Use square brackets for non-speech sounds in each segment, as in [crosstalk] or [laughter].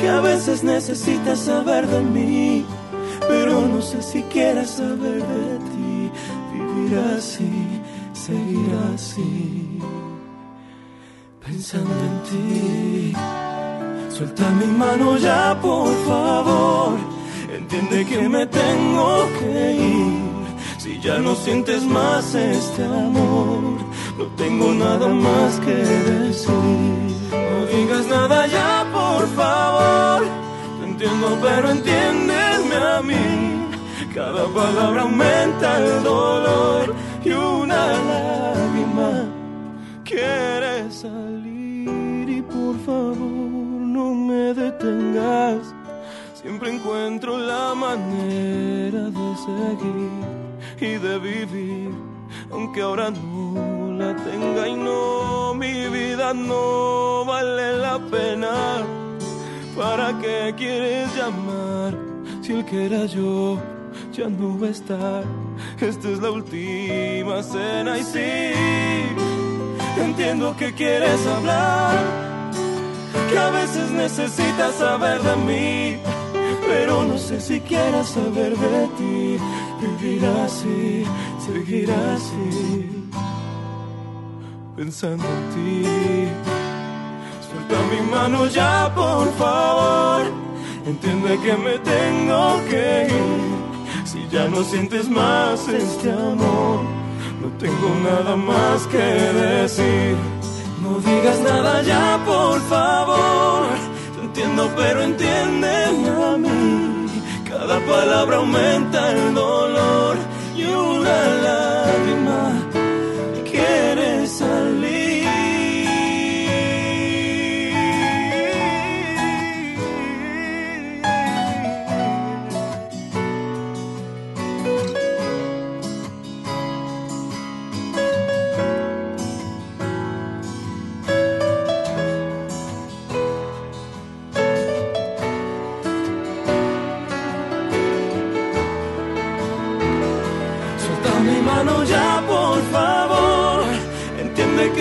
que a veces necesitas saber de mí, pero no sé si quieres saber de ti. Vivir así, seguir así, pensando en ti. Suelta mi mano ya, por favor. Entiende que me tengo que ir. Si ya no sientes más este amor, no tengo nada más que decir. No digas nada ya, por favor. Te entiendo, pero entiéndeme a mí. Cada palabra aumenta el dolor y una lágrima quiere salir. Y por favor, no me detengas. Siempre encuentro la manera de seguir y de vivir, aunque ahora no la tenga y no, mi vida no vale la pena. ¿Para qué quieres llamar si el que era yo ya no va a estar? Esta es la última cena y sí, entiendo que quieres hablar, que a veces necesitas saber de mí pero no sé si quieras saber de ti. Vivir así, seguir así, pensando en ti. Suelta mi mano ya, por favor. Entiende que me tengo que ir. Si ya no sientes más este amor, no tengo nada más que decir. No digas nada ya, por favor entiendo, pero entiéndeme a mí. Cada palabra aumenta el dolor y una lágrima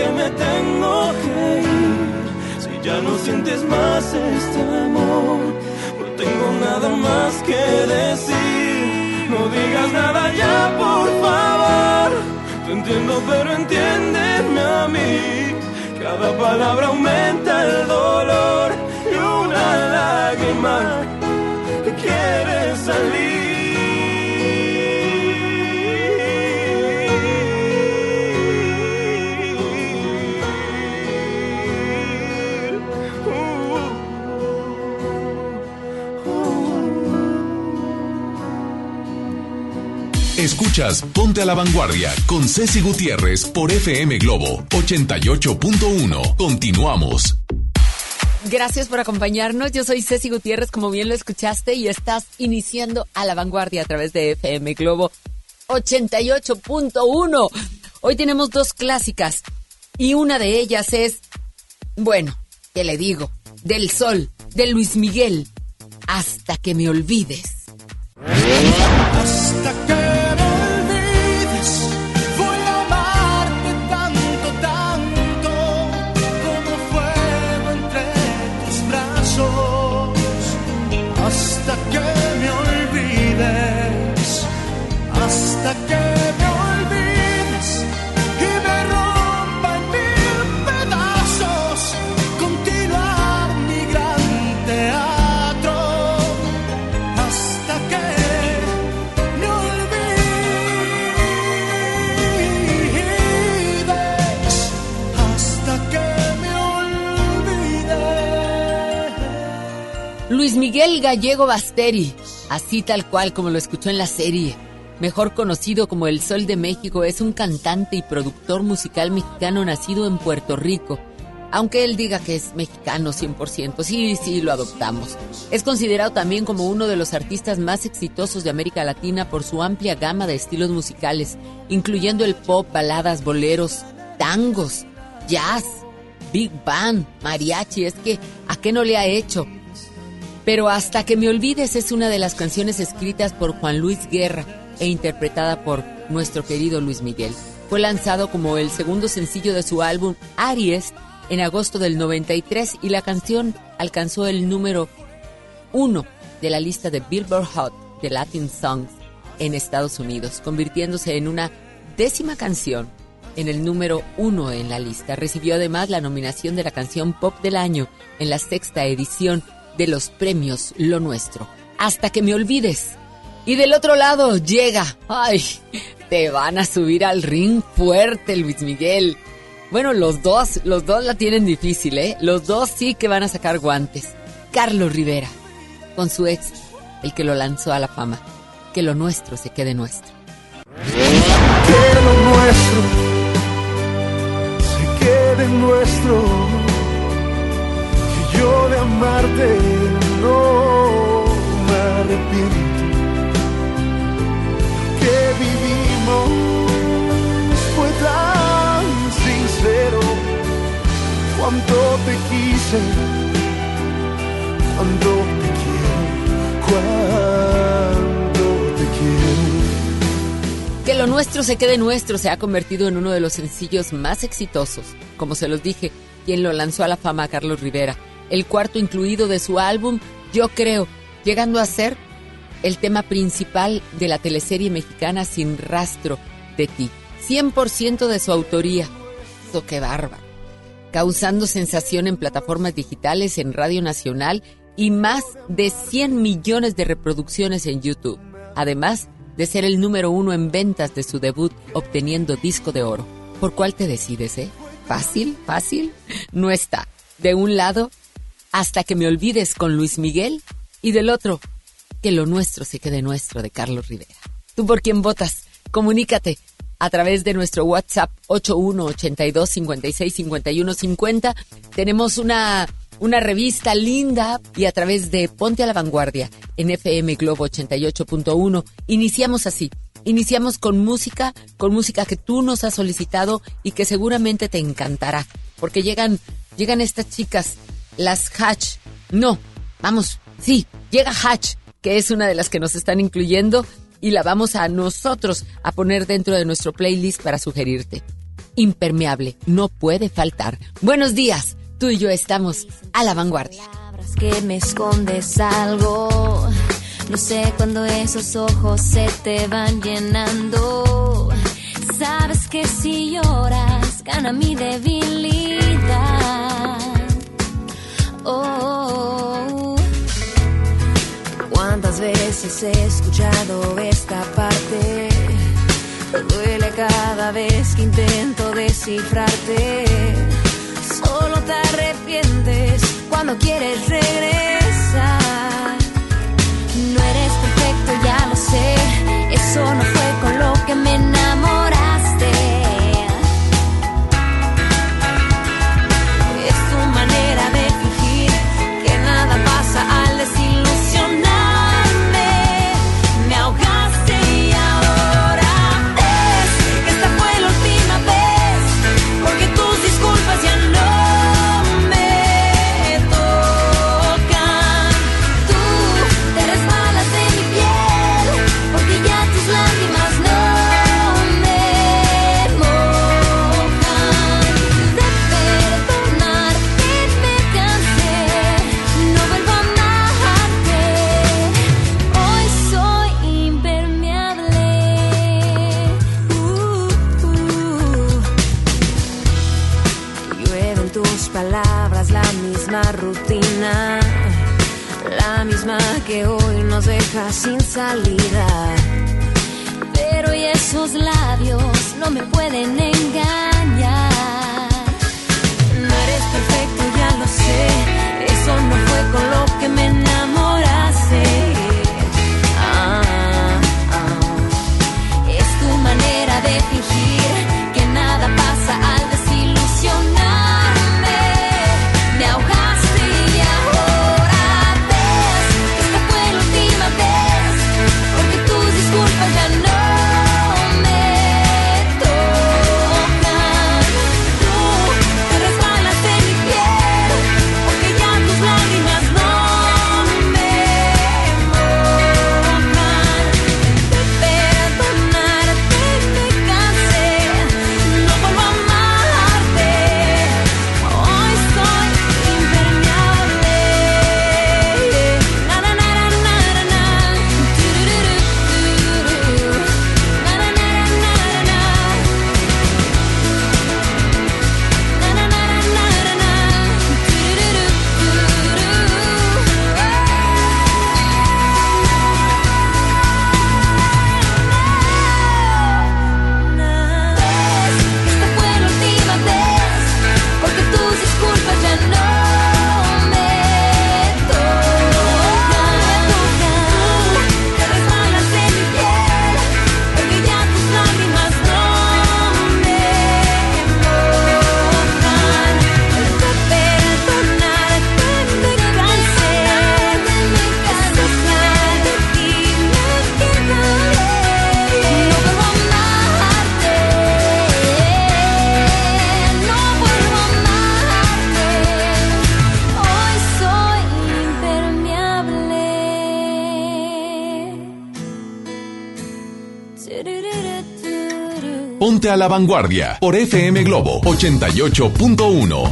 que me tengo que ir. Si ya no sientes más este amor, no tengo nada más que decir. No digas nada ya, por favor. Te entiendo, pero entiéndeme a mí. Cada palabra aumenta el dolor y una lágrima quiere salir. Ponte a la Vanguardia con Ceci Gutiérrez por FM Globo 88.1. Continuamos. Gracias por acompañarnos. Yo soy Ceci Gutiérrez, como bien lo escuchaste, y estás iniciando a la vanguardia a través de FM Globo 88.1. Hoy tenemos dos clásicas y una de ellas es, bueno, ¿qué le digo? Del Sol, de Luis Miguel, hasta que me olvides. Miguel Gallego Basteri, así tal cual como lo escuchó en la serie, mejor conocido como El Sol de México, es un cantante y productor musical mexicano nacido en Puerto Rico. Aunque él diga que es mexicano 100%, sí, sí, lo adoptamos. Es considerado también como uno de los artistas más exitosos de América Latina por su amplia gama de estilos musicales, incluyendo el pop, baladas, boleros, tangos, jazz, big band, mariachi. Es que, ¿a qué no le ha hecho? Pero Hasta que me olvides es una de las canciones escritas por Juan Luis Guerra e interpretada por nuestro querido Luis Miguel. Fue lanzado como el segundo sencillo de su álbum Aries en agosto del 93 y la canción alcanzó el número uno de la lista de Billboard Hot de Latin Songs en Estados Unidos, convirtiéndose en una décima canción en el número uno en la lista. Recibió además la nominación de la canción Pop del Año en la sexta edición de los premios Lo Nuestro. Hasta que me olvides. Y del otro lado llega. Ay, te van a subir al ring fuerte, Luis Miguel. Bueno, los dos, los dos la tienen difícil, ¿eh? Los dos sí que van a sacar guantes. Carlos Rivera, con su ex, el que lo lanzó a la fama. Que lo nuestro se quede nuestro. Que lo nuestro se quede nuestro yo de amarte no me arrepiento. Que vivimos fue tan sincero. Cuánto te quise, cuánto te quiero, cuánto te quiero. Que lo nuestro se quede nuestro se ha convertido en uno de los sencillos más exitosos. Como se los dije, quien lo lanzó a la fama a Carlos Rivera el cuarto incluido de su álbum Yo Creo, llegando a ser el tema principal de la teleserie mexicana Sin Rastro de Ti. 100% de su autoría. Eso qué bárbaro. Causando sensación en plataformas digitales, en Radio Nacional y más de 100 millones de reproducciones en YouTube. Además de ser el número uno en ventas de su debut, obteniendo disco de oro. ¿Por cuál te decides, eh? ¿Fácil? ¿Fácil? No está. De un lado, hasta que me olvides con Luis Miguel y del otro, que lo nuestro se quede nuestro de Carlos Rivera. ¿Tú por quién votas? Comunícate a través de nuestro WhatsApp 8182565150. Tenemos una, una revista linda y a través de Ponte a la Vanguardia en FM Globo 88.1. Iniciamos así. Iniciamos con música, con música que tú nos has solicitado y que seguramente te encantará, porque llegan, llegan estas chicas las Hatch. No, vamos, sí, llega Hatch, que es una de las que nos están incluyendo y la vamos a nosotros a poner dentro de nuestro playlist para sugerirte. Impermeable, no puede faltar. Buenos días, tú y yo estamos a la vanguardia. No sé ojos se te van llenando. Sabes que si lloras. Oh, cuántas veces he escuchado esta parte. Duele cada vez que intento descifrarte. Solo te arrepientes cuando quieres regresar. Pero y esos labios no me pueden engañar. No eres perfecto, ya lo sé. Eso no fue con lo que me A la vanguardia por FM Globo 88.1.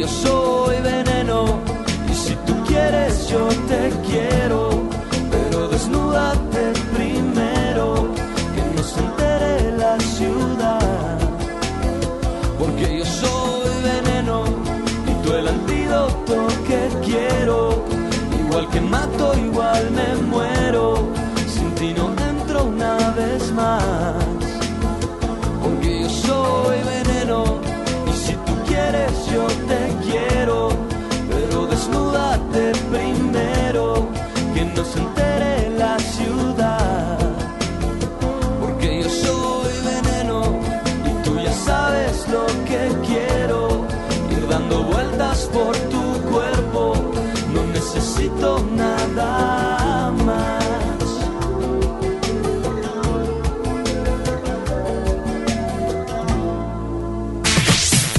yo soy veneno, y si tú quieres yo te quiero, por tu cuerpo, no necesito nada más.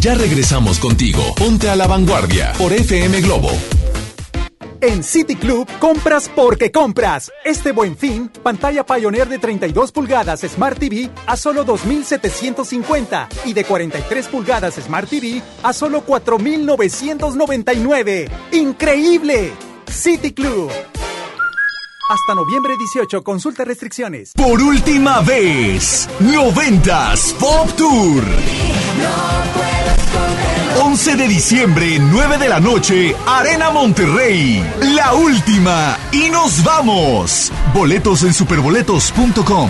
Ya regresamos contigo. Ponte a la vanguardia por FM Globo. En City Club compras porque compras. Este buen fin, pantalla Pioneer de 32 pulgadas Smart TV a solo 2.750 y de 43 pulgadas Smart TV a solo 4.999. ¡Increíble! City Club. Hasta noviembre 18, consulta restricciones. Por última vez, 90s Pop Tour. 11 de diciembre, 9 de la noche, Arena Monterrey. La última. Y nos vamos. Boletos en superboletos.com.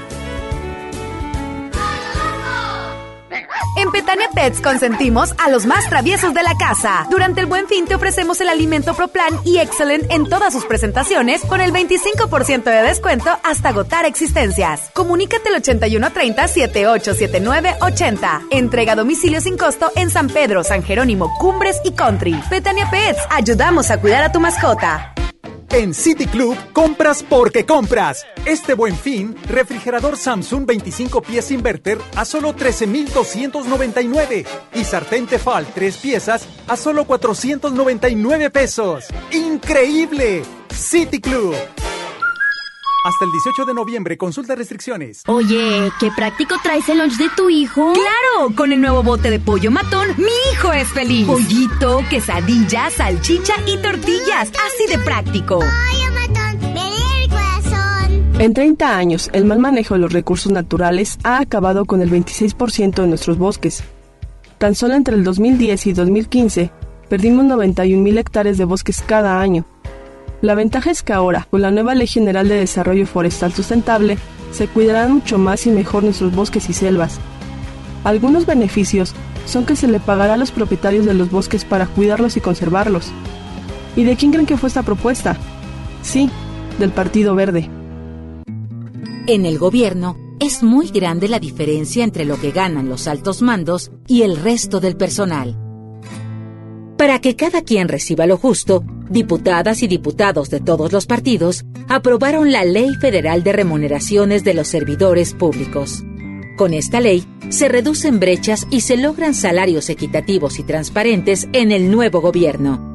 En Petania Pets consentimos a los más traviesos de la casa. Durante el Buen Fin te ofrecemos el alimento ProPlan y Excellent en todas sus presentaciones con el 25% de descuento hasta agotar existencias. Comunícate al 8130 787980. Entrega a domicilio sin costo en San Pedro, San Jerónimo, Cumbres y Country. Petania Pets, ayudamos a cuidar a tu mascota. En City Club, compras porque compras. Este buen fin, refrigerador Samsung 25 pies inverter a solo 13,299 y sartén Tefal 3 piezas a solo 499 pesos. ¡Increíble! City Club. Hasta el 18 de noviembre, consulta restricciones. Oye, qué práctico traes el lunch de tu hijo. ¡Claro! Con el nuevo bote de pollo matón, mi hijo es feliz. Pollito, quesadilla, salchicha y tortillas. Así de práctico. Pollo matón, el corazón. En 30 años, el mal manejo de los recursos naturales ha acabado con el 26% de nuestros bosques. Tan solo entre el 2010 y 2015, perdimos 91 mil hectáreas de bosques cada año. La ventaja es que ahora, con la nueva Ley General de Desarrollo Forestal Sustentable, se cuidarán mucho más y mejor nuestros bosques y selvas. Algunos beneficios son que se le pagará a los propietarios de los bosques para cuidarlos y conservarlos. ¿Y de quién creen que fue esta propuesta? Sí, del Partido Verde. En el gobierno es muy grande la diferencia entre lo que ganan los altos mandos y el resto del personal. Para que cada quien reciba lo justo, diputadas y diputados de todos los partidos aprobaron la Ley Federal de Remuneraciones de los Servidores Públicos. Con esta ley, se reducen brechas y se logran salarios equitativos y transparentes en el nuevo gobierno.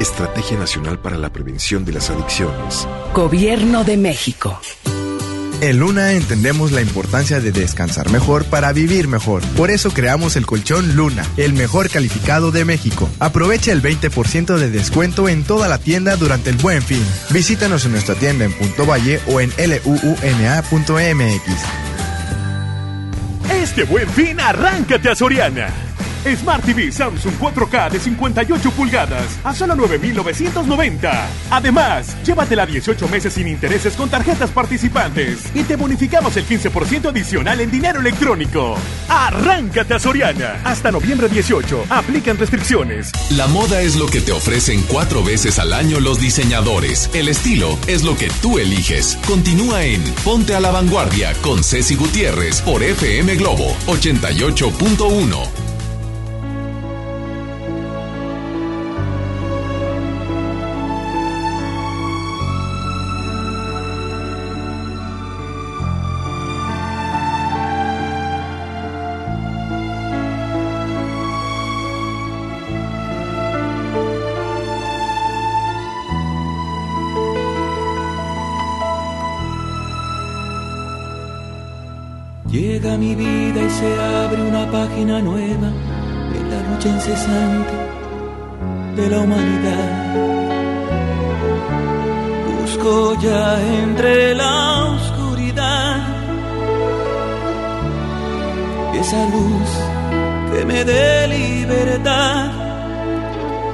Estrategia Nacional para la Prevención de las Adicciones. Gobierno de México. En Luna entendemos la importancia de descansar mejor para vivir mejor. Por eso creamos el colchón Luna, el mejor calificado de México. Aprovecha el 20% de descuento en toda la tienda durante el buen fin. Visítanos en nuestra tienda en Punto Valle o en luuna.mx. Este buen fin, arráncate a Soriana. Smart TV Samsung 4K de 58 pulgadas a solo 9,990. Además, llévatela 18 meses sin intereses con tarjetas participantes y te bonificamos el 15% adicional en dinero electrónico. Arráncate a Soriana. Hasta noviembre 18. Aplican restricciones. La moda es lo que te ofrecen cuatro veces al año los diseñadores. El estilo es lo que tú eliges. Continúa en Ponte a la Vanguardia con Ceci Gutiérrez por FM Globo 88.1. se abre una página nueva en la lucha incesante de la humanidad. Busco ya entre la oscuridad esa luz que me dé libertad.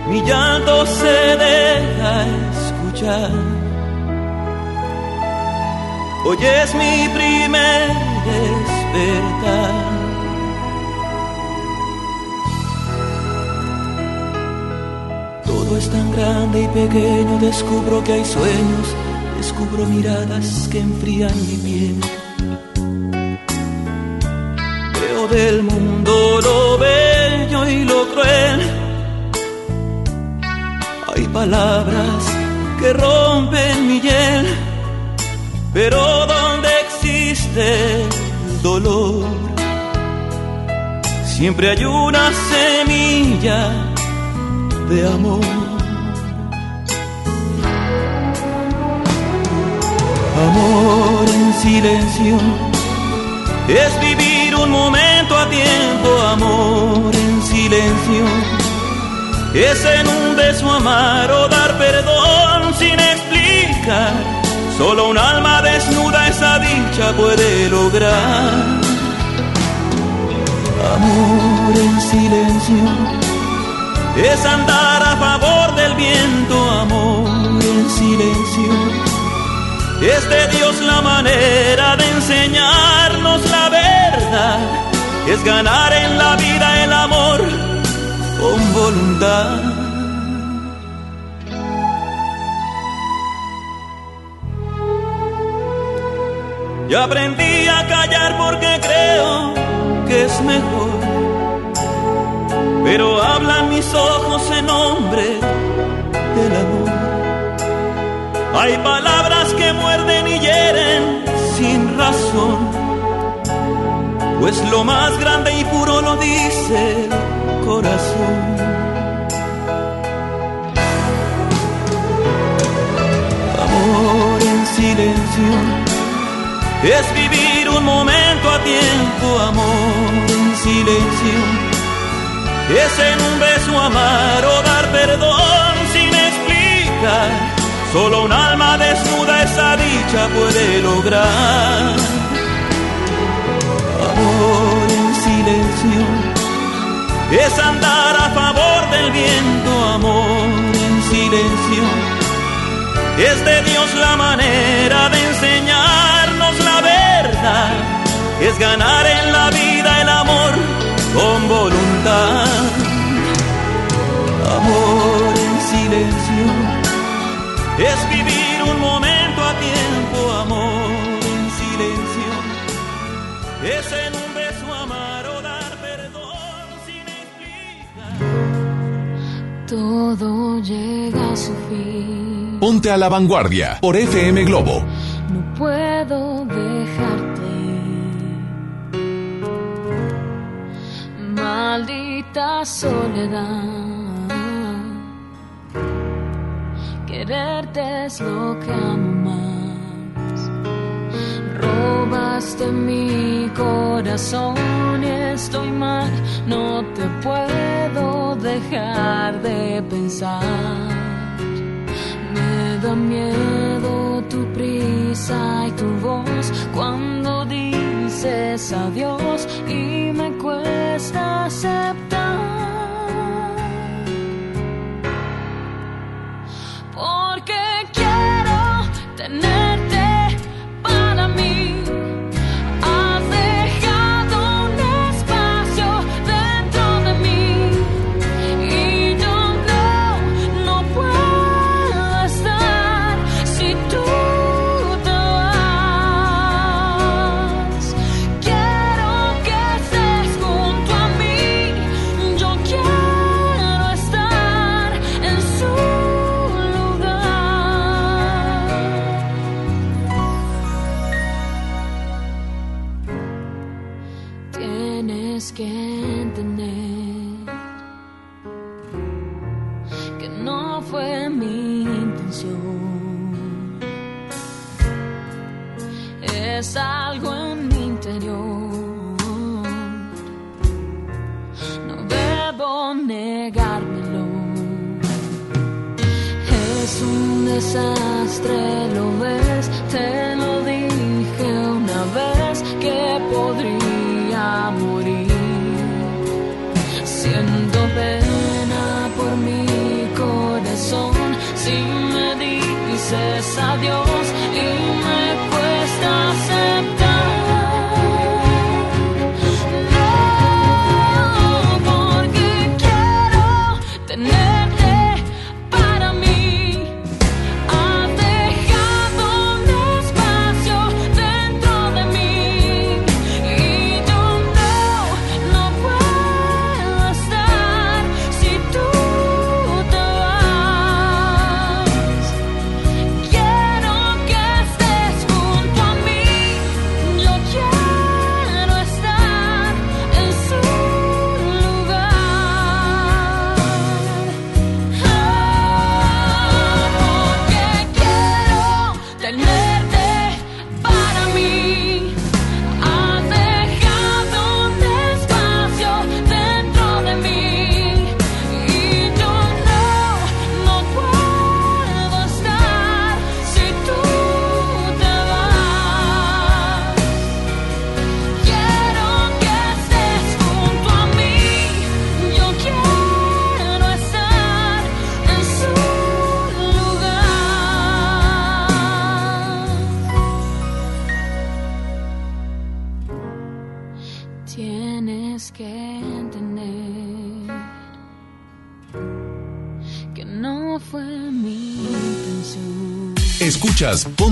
Mi llanto se deja escuchar. Hoy es mi primer despertar. Todo es tan grande y pequeño, descubro que hay sueños, descubro miradas que enfrían mi piel. Veo del mundo lo bello y lo cruel. Hay palabras que rompen mi hiel, pero donde existe el dolor, siempre hay una semilla de amor. Amor en silencio, es vivir un momento a tiempo, amor en silencio. Es en un beso amar o dar perdón sin explicar. Solo un alma desnuda esa dicha puede lograr. Amor en silencio es andar a favor del viento, amor en silencio es de Dios la manera de enseñarnos la verdad. Es ganar en la vida el amor con voluntad. Y aprendí a callar porque creo que es mejor. Pero hablan mis ojos en nombre del amor. Hay palabras que muerden y hieren sin razón, pues lo más grande y puro lo dice el corazón. Amor en silencio es vivir un momento a tiempo, amor en silencio. Es en un beso amar o dar perdón sin explicar Solo un alma desnuda esa dicha puede lograr. Amor en silencio es andar a favor del viento, amor en silencio. Es de Dios la manera de enseñarnos la verdad. Es ganar en la vida el amor con voluntad. Amor en silencio es vivir un momento a tiempo, amor en silencio. Es en un beso amar o dar perdón sin explicar. Todo llega a su fin. Ponte a la vanguardia por FM Globo. Maldita soledad. Quererte es lo que amo más. Robaste mi corazón y estoy mal. No te puedo dejar de pensar. Me da miedo tu prisa y tu voz cuando dices adiós y me cuesta aceptar. Si me dices adiós y me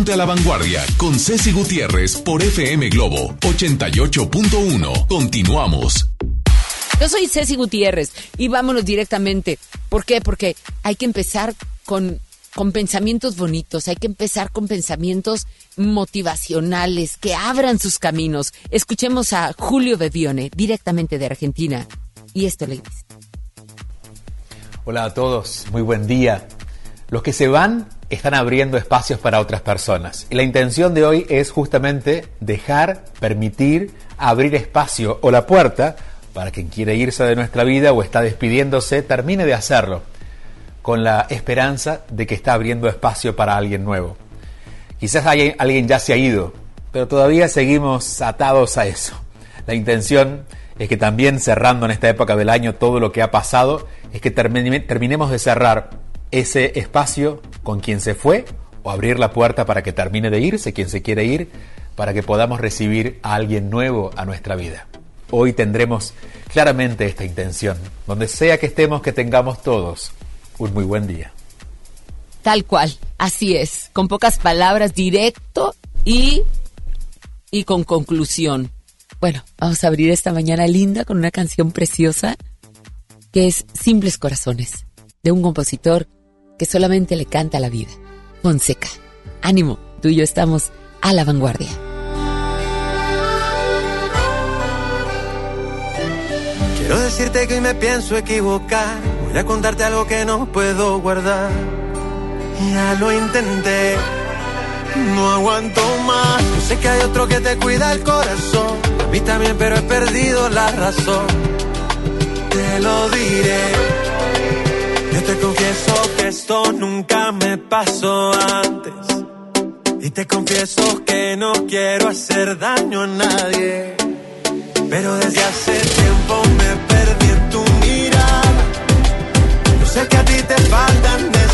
Ponte a la Vanguardia con Ceci Gutiérrez por FM Globo 88.1. Continuamos. Yo soy Ceci Gutiérrez y vámonos directamente. ¿Por qué? Porque hay que empezar con, con pensamientos bonitos, hay que empezar con pensamientos motivacionales que abran sus caminos. Escuchemos a Julio Bebione, directamente de Argentina. Y esto le dice. Hola a todos, muy buen día. Los que se van están abriendo espacios para otras personas. Y la intención de hoy es justamente dejar, permitir, abrir espacio o la puerta para quien quiere irse de nuestra vida o está despidiéndose, termine de hacerlo, con la esperanza de que está abriendo espacio para alguien nuevo. Quizás alguien ya se ha ido, pero todavía seguimos atados a eso. La intención es que también cerrando en esta época del año todo lo que ha pasado, es que termine- terminemos de cerrar ese espacio con quien se fue o abrir la puerta para que termine de irse quien se quiere ir, para que podamos recibir a alguien nuevo a nuestra vida. Hoy tendremos claramente esta intención. Donde sea que estemos, que tengamos todos un muy buen día. Tal cual, así es, con pocas palabras, directo y, y con conclusión. Bueno, vamos a abrir esta mañana linda con una canción preciosa que es Simples Corazones, de un compositor que solamente le canta la vida, Fonseca. Ánimo, tú y yo estamos a la vanguardia. Quiero decirte que hoy me pienso equivocar. Voy a contarte algo que no puedo guardar. Ya lo intenté, no aguanto más. Yo sé que hay otro que te cuida el corazón. A mí también, pero he perdido la razón. Te lo diré. Yo te confieso que esto nunca me pasó antes. Y te confieso que no quiero hacer daño a nadie. Pero desde hace tiempo me perdí en tu mirada. Yo sé que a ti te faltan desayunos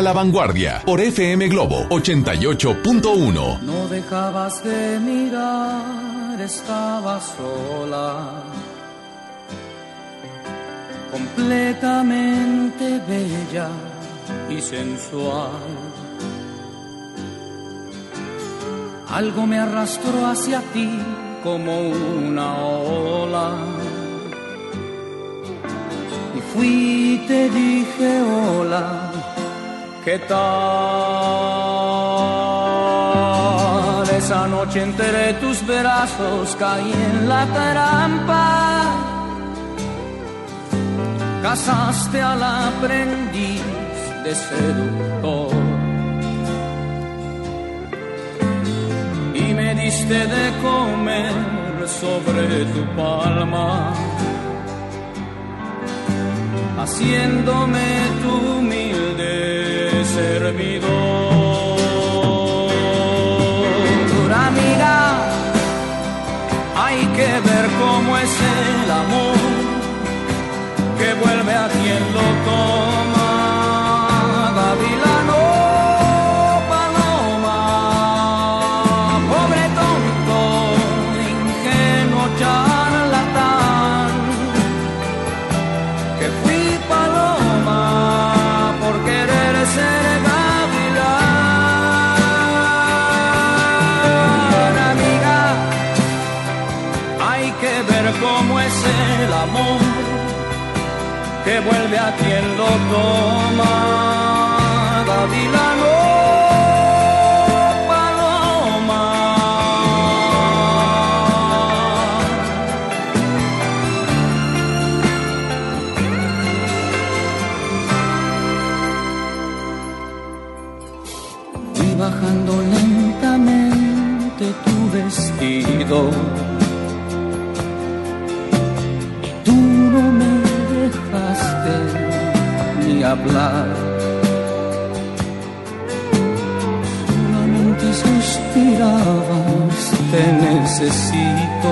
a la vanguardia por FM Globo 88.1. No dejabas de mirar, estaba sola. Completamente bella y sensual. Algo me arrastró hacia ti como una ola. Y fui y te dije hola ¿Qué tal? Esa noche entre tus brazos caí en la trampa. Casaste al aprendiz de seductor. Y me diste de comer sobre tu palma, haciéndome tu servidor. Amiga, hay que ver cómo es el amor que vuelve a quien lo toma. Vuelve a quien lo toma. Hablar. Solamente suspirabas, te necesito.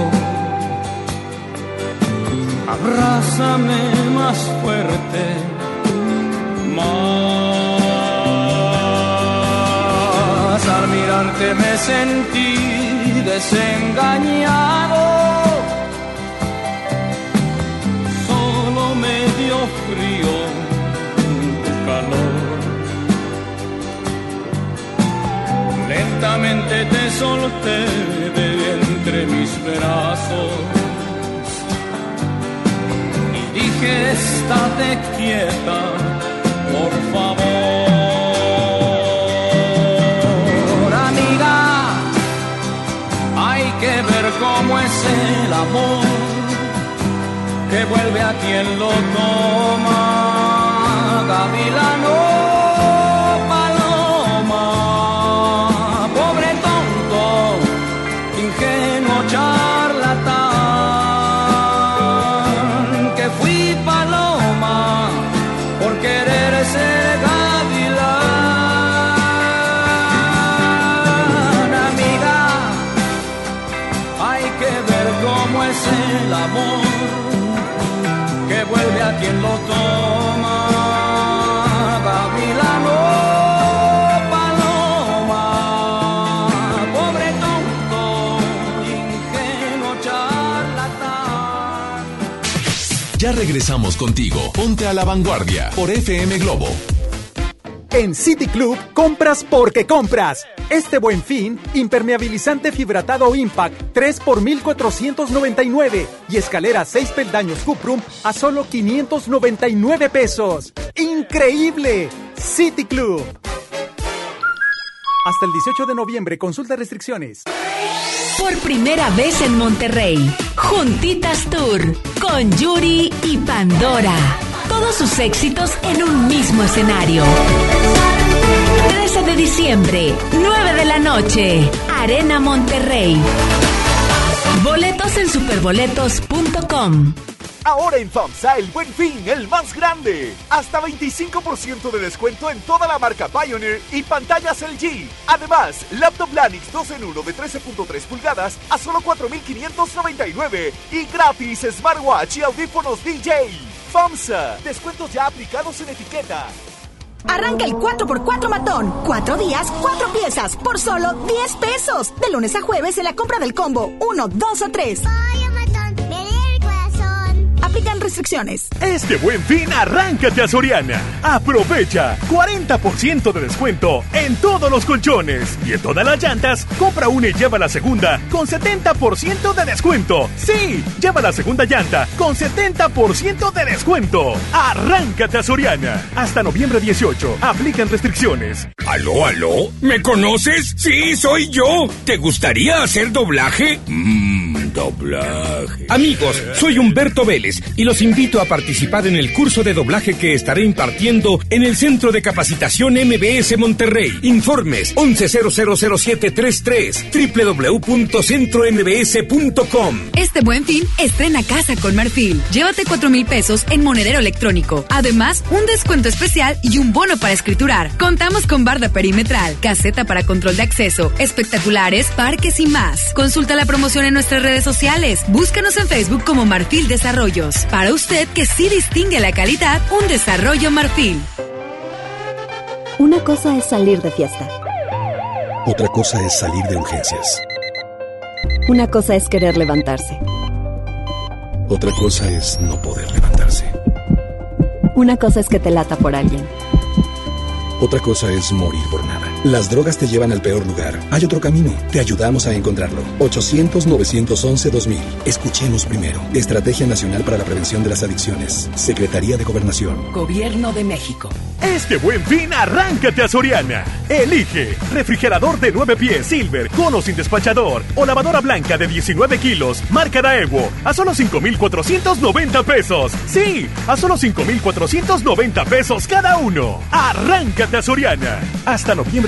Abrázame más fuerte, más. Al mirarte me sentí desengañado. Lentamente te de entre mis brazos y dije, estate quieta, por favor, amiga. Hay que ver cómo es el amor que vuelve a quien lo toma. Gavilano, regresamos contigo. Ponte a la vanguardia por FM Globo. En City Club compras porque compras. Este buen fin, impermeabilizante fibratado Impact 3 por 1499 y escalera 6 peldaños Cuprum a solo 599 pesos. ¡Increíble! City Club. Hasta el 18 de noviembre, consulta restricciones. Por primera vez en Monterrey, Juntitas Tour con Yuri y Pandora. Todos sus éxitos en un mismo escenario. 13 de diciembre, 9 de la noche, Arena Monterrey. Boletos en superboletos.com. Ahora en FAMSA el buen fin, el más grande. Hasta 25% de descuento en toda la marca Pioneer y pantallas LG. Además, laptop Lanix 2 en 1 de 13.3 pulgadas a solo 4.599. Y gratis smartwatch y audífonos DJ. FAMSA, descuentos ya aplicados en etiqueta. Arranca el 4x4 matón. Cuatro días, cuatro piezas, por solo 10 pesos. De lunes a jueves en la compra del combo 1, 2 o 3. Aplican restricciones. Este buen fin, arráncate a Soriana. Aprovecha 40% de descuento en todos los colchones y en todas las llantas. Compra una y lleva la segunda con 70% de descuento. Sí, lleva la segunda llanta con 70% de descuento. Arráncate a Soriana. Hasta noviembre 18. Aplican restricciones. ¿Aló, aló? ¿Me conoces? Sí, soy yo. ¿Te gustaría hacer doblaje? Mmm, doblaje. Amigos, soy Humberto Vélez y los invito a participar en el curso de doblaje que estaré impartiendo en el Centro de Capacitación MBS Monterrey. Informes 11000733 www.centrombs.com. Este buen fin, estrena casa con Marfil. Llévate 4 mil pesos en monedero electrónico. Además, un descuento especial y un bono para escriturar. Contamos con barda perimetral, caseta para control de acceso, espectaculares, parques y más. Consulta la promoción en nuestras redes sociales. Búscanos en Facebook como Marfil Desarrollos. Para usted que sí distingue la calidad, un desarrollo Marfil. Una cosa es salir de fiesta. Otra cosa es salir de urgencias. Una cosa es querer levantarse. Otra cosa es no poder levantarse. Una cosa es que te lata por alguien. Otra cosa es morir por nada. Las drogas te llevan al peor lugar. Hay otro camino. Te ayudamos a encontrarlo. 800-911-2000. Escuchemos primero. Estrategia Nacional para la Prevención de las Adicciones. Secretaría de Gobernación. Gobierno de México. Este buen fin, arráncate a Soriana. Elige refrigerador de 9 pies Silver, cono sin despachador o lavadora blanca de 19 kilos, marca Daewoo, a solo 5,490 pesos. Sí, a solo 5,490 pesos cada uno. Arráncate a Soriana. Hasta noviembre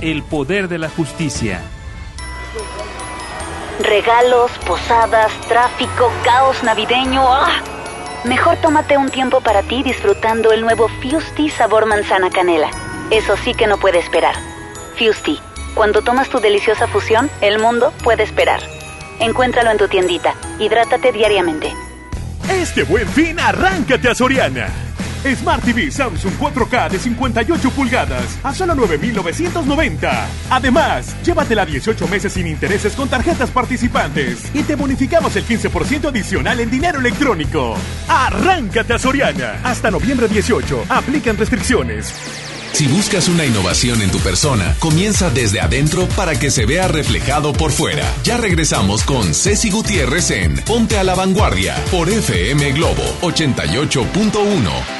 el poder de la justicia. Regalos, posadas, tráfico, caos navideño. ¡Ah! Mejor tómate un tiempo para ti disfrutando el nuevo Fusti sabor manzana canela. Eso sí que no puede esperar. Fusti, cuando tomas tu deliciosa fusión, el mundo puede esperar. Encuéntralo en tu tiendita. Hidrátate diariamente. Este buen fin, arráncate a Soriana. Smart TV Samsung 4K de 58 pulgadas a solo 9,990. Además, llévatela 18 meses sin intereses con tarjetas participantes y te bonificamos el 15% adicional en dinero electrónico. Arráncate a Soriana. Hasta noviembre 18. Aplican restricciones. Si buscas una innovación en tu persona, comienza desde adentro para que se vea reflejado por fuera. Ya regresamos con Ceci Gutiérrez en Ponte a la Vanguardia por FM Globo 88.1.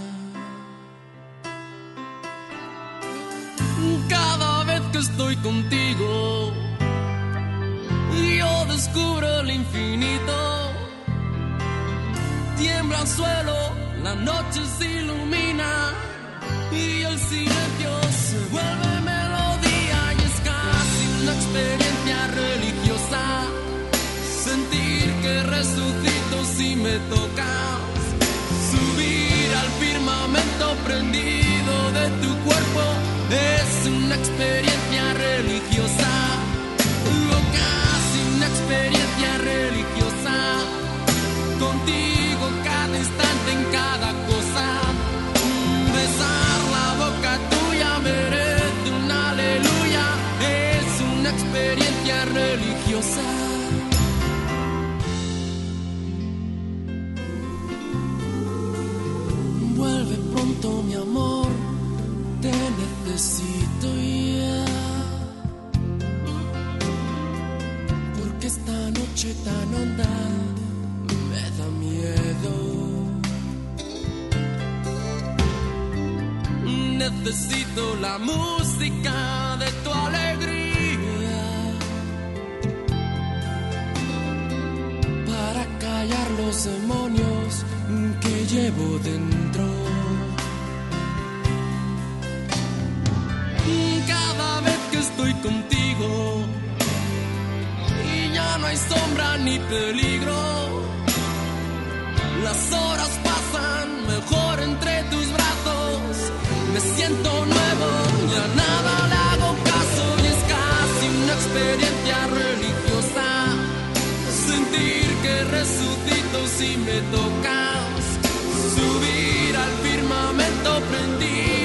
Estoy contigo, yo descubro el infinito. Tiembla el suelo, la noche se ilumina y el silencio se vuelve melodía y es casi una experiencia religiosa. Sentir que resucito si me tocas. Subir al firmamento prendido de tu cuerpo es una experiencia religiosa. Casi una experiencia religiosa. Contigo cada instante en cada cosa. Besar la boca tuya merece un aleluya. Es una experiencia religiosa. Vuelve pronto mi amor, te necesito ya. Porque esta noche tan honda me da miedo. Necesito la música de tu alegría para callar los demonios que llevo dentro. Estoy contigo y ya no hay sombra ni peligro, las horas pasan mejor entre tus brazos. Me siento nuevo, ya nada le hago caso y es casi una experiencia religiosa. Sentir que resucito si me tocas. Subir al firmamento prendido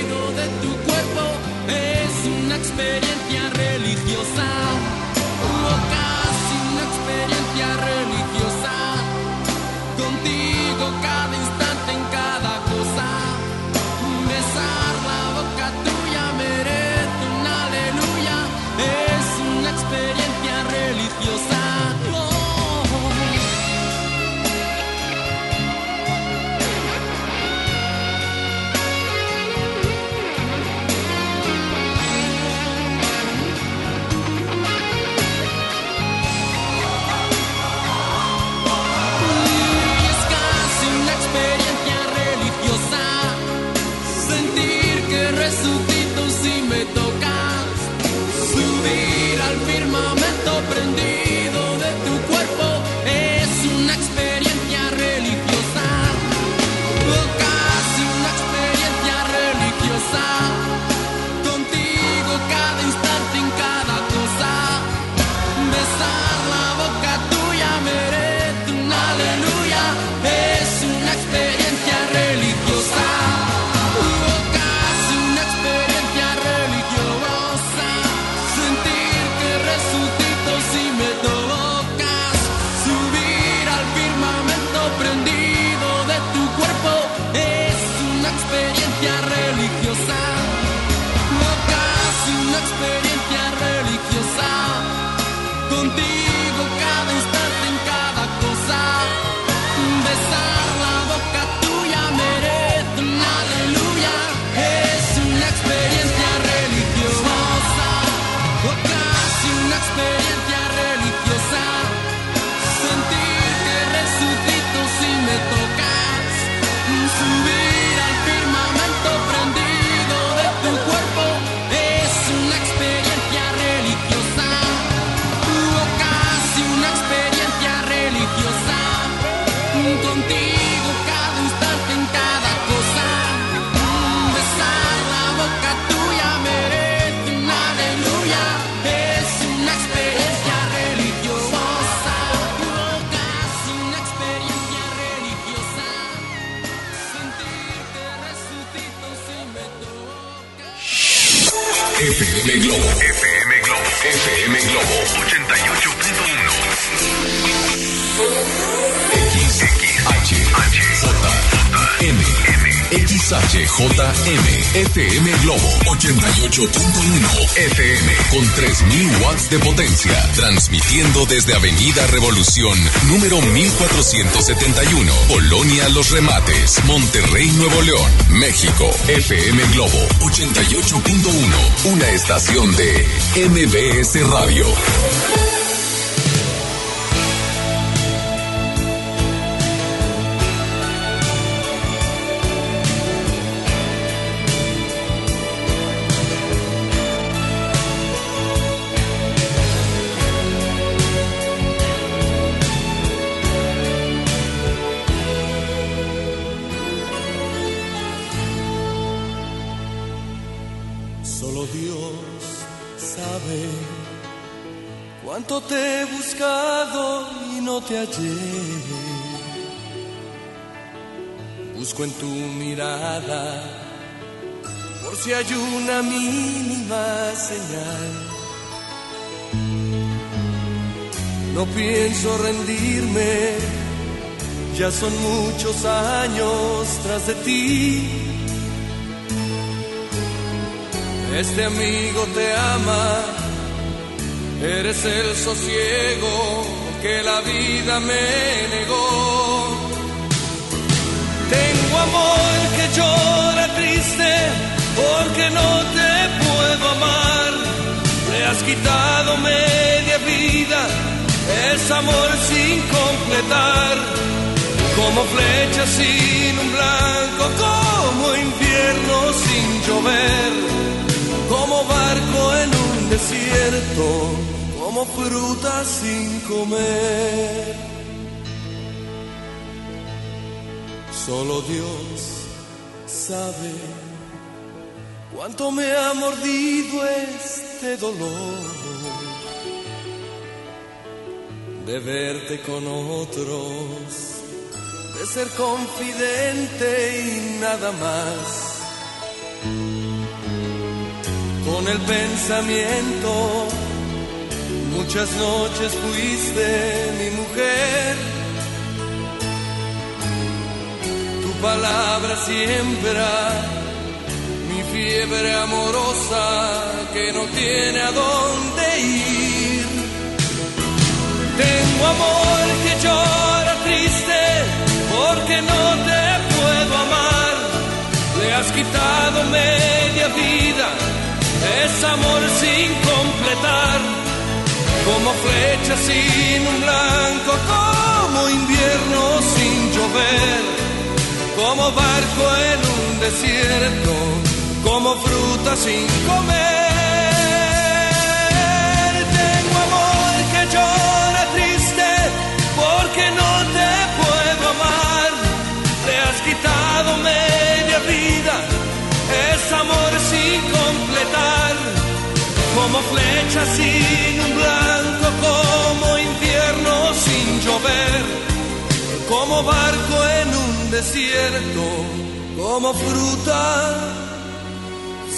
3000 watts de potencia, transmitiendo desde Avenida Revolución, número 1471, Colonia Los Remates, Monterrey, Nuevo León, México. FM Globo 88.1, una estación de MBS Radio. Si hay una mínima señal. No pienso rendirme, ya son muchos años tras de ti. Este amigo te ama, eres el sosiego que la vida me negó. Tengo amor que llora triste porque no te puedo amar. Me has quitado media vida, es amor sin completar. Como flecha sin un blanco, como invierno sin llover como barco en un desierto, como fruta sin comer. Solo Dios sabe cuánto me ha mordido este dolor de verte con otros, de ser confidente y nada más con el pensamiento. Muchas noches fuiste mi mujer. Tu palabra siembra mi fiebre amorosa que no tiene a dónde ir. Tengo amor que llora triste porque no te puedo amar. Le has quitado media vida es amor sin completar, como flecha sin un blanco, como invierno sin llover, como barco en un desierto, como fruta sin comer. Tengo amor que llora triste porque no te puedo amar, le has quitado media vida es amor sin completar, como flecha sin un blanco, como invierno sin llover, como barco en un desierto, como fruta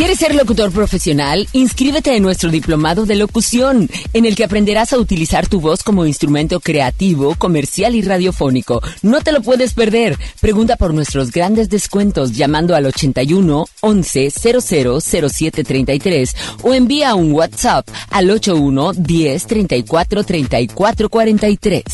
¿Quieres ser locutor profesional? Inscríbete en nuestro diplomado de locución, en el que aprenderás a utilizar tu voz como instrumento creativo, comercial y radiofónico. No te lo puedes perder. Pregunta por nuestros grandes descuentos llamando al 81 11 00 07 33 o envía un WhatsApp al 81 10 34 34 43.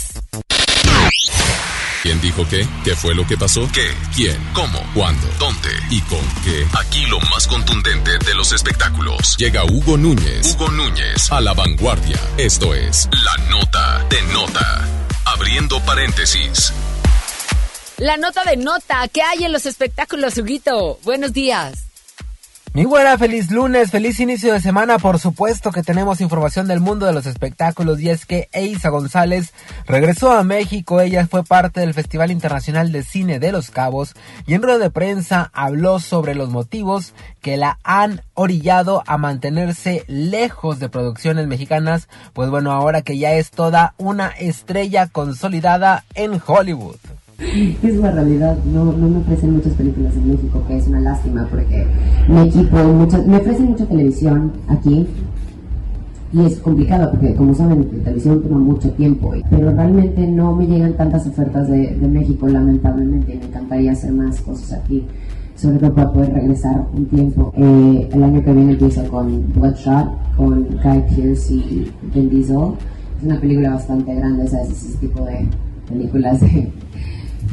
¿Quién dijo qué? ¿Qué fue lo que pasó? ¿Qué? ¿Quién? ¿Cómo? ¿Cuándo? ¿Dónde? ¿Y con qué? Aquí lo más contundente de los espectáculos. Llega Hugo Núñez. Hugo Núñez a la vanguardia. Esto es La Nota de Nota. Abriendo paréntesis. La nota de nota que hay en los espectáculos, Huguito. Buenos días. Mi buena, feliz lunes, feliz inicio de semana. Por supuesto que tenemos información del mundo de los espectáculos y es que Eiza González regresó a México. Ella fue parte del Festival Internacional de Cine de Los Cabos y en rueda de prensa habló sobre los motivos que la han orillado a mantenerse lejos de producciones mexicanas. Pues bueno, ahora que ya es toda una estrella consolidada en Hollywood. [laughs] Es la realidad, no, no me ofrecen muchas películas en México, que es una lástima porque mi equipo, muchas, me ofrecen mucha televisión aquí y es complicado porque como saben, la televisión toma mucho tiempo, pero realmente no me llegan tantas ofertas de, México lamentablemente me encantaría hacer más cosas aquí, sobre todo para poder regresar un tiempo. Eh, el año que viene empiezo con Bloodshot, con Guy Pearce y Vin Diesel. Es una película bastante grande, ¿sabes? Es ese tipo de películas de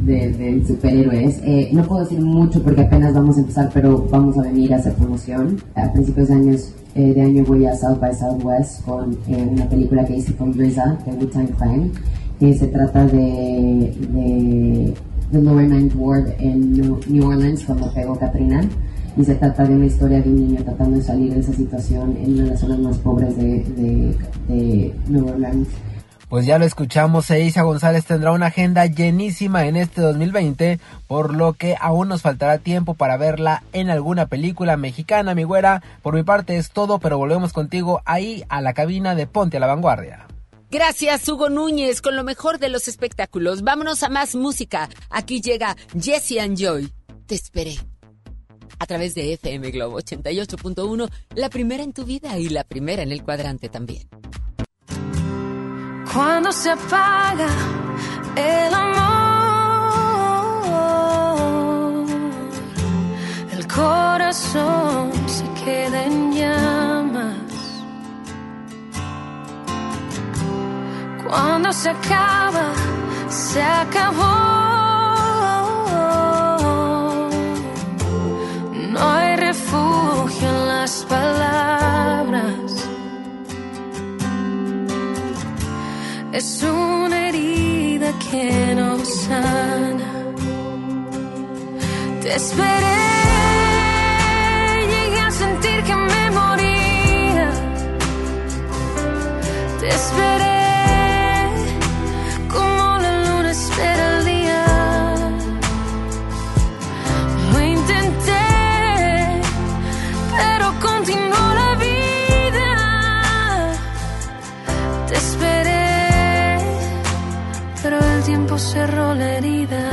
de, de superhéroes. Eh, no puedo decir mucho porque apenas vamos a empezar, pero vamos a venir a hacer promoción. A principios de años eh, de año voy a South by Southwest con eh, una película que hice con RZA de Wu-Tang Clan, que se trata de, The Lower Ninth Ward en New Orleans cuando pegó Katrina. Y se trata de una historia de un niño tratando de salir de esa situación en una de las zonas más pobres de, de, de New Orleans. Pues ya lo escuchamos, Eiza González tendrá una agenda llenísima en este 2020, por lo que aún nos faltará tiempo para verla en alguna película mexicana, mi güera. Por mi parte es todo, pero volvemos contigo ahí a la cabina de Ponte a la Vanguardia. Gracias, Hugo Núñez, con lo mejor de los espectáculos. Vámonos a más música. Aquí llega Jesse and Joy. Te esperé. A través de FM Globo 88.1, la primera en tu vida y la primera en el cuadrante también cuando se apaga el amor, el corazón se queda en llamas. Cuando se acaba, se acabó. No hay refugio en las palabras. es una herida que no sana. Te esperé, llegué a sentir que me moría. Te esperé. cerró la herida.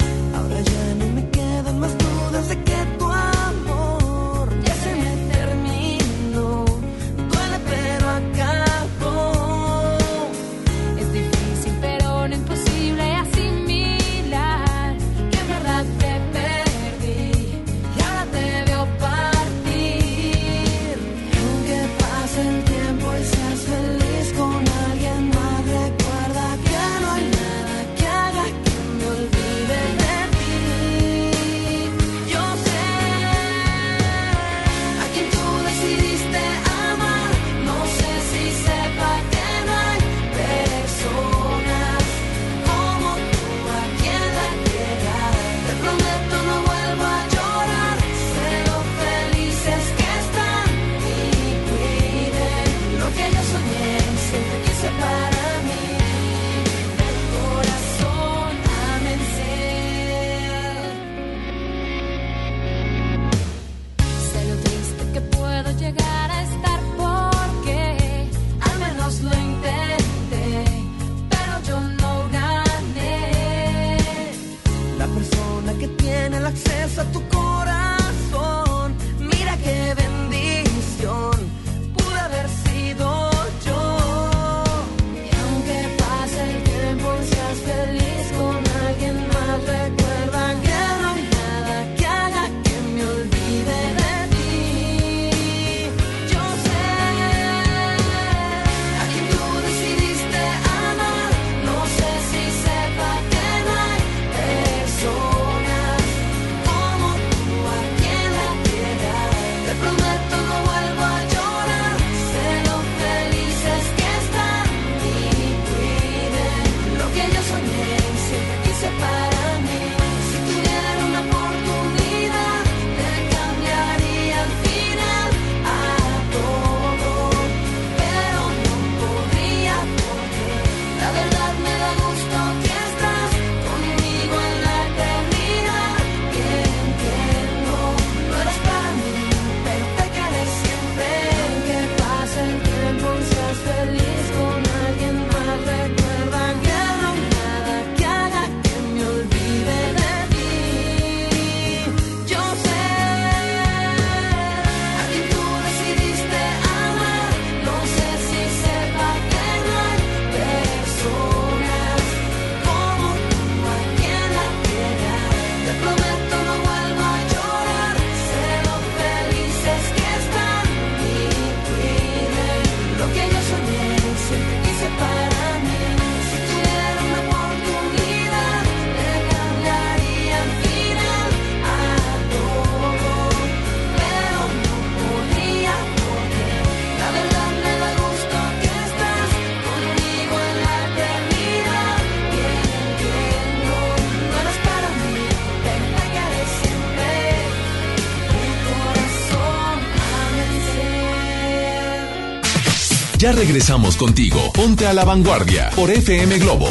regresamos contigo. Ponte a la vanguardia por FM Globo.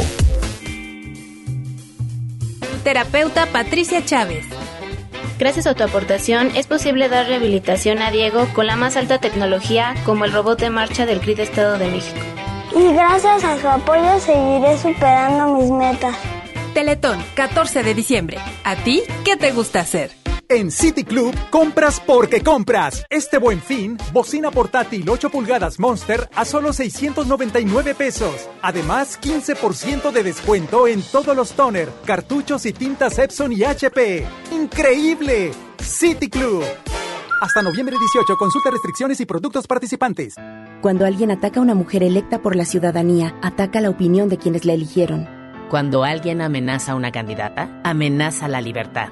Terapeuta Patricia Chávez. Gracias a tu aportación es posible dar rehabilitación a Diego con la más alta tecnología como el robot de marcha del CRID Estado de México. Y gracias a su apoyo seguiré superando mis metas. Teletón, 14 de diciembre. ¿A ti qué te gusta hacer? En City Club, compras porque compras. Este buen fin, bocina portátil 8 pulgadas Monster a solo 699 pesos. Además, 15% de descuento en todos los toner, cartuchos y tintas Epson y HP. ¡Increíble! City Club. Hasta noviembre 18, consulta restricciones y productos participantes. Cuando alguien ataca a una mujer electa por la ciudadanía, ataca la opinión de quienes la eligieron. Cuando alguien amenaza a una candidata, amenaza la libertad.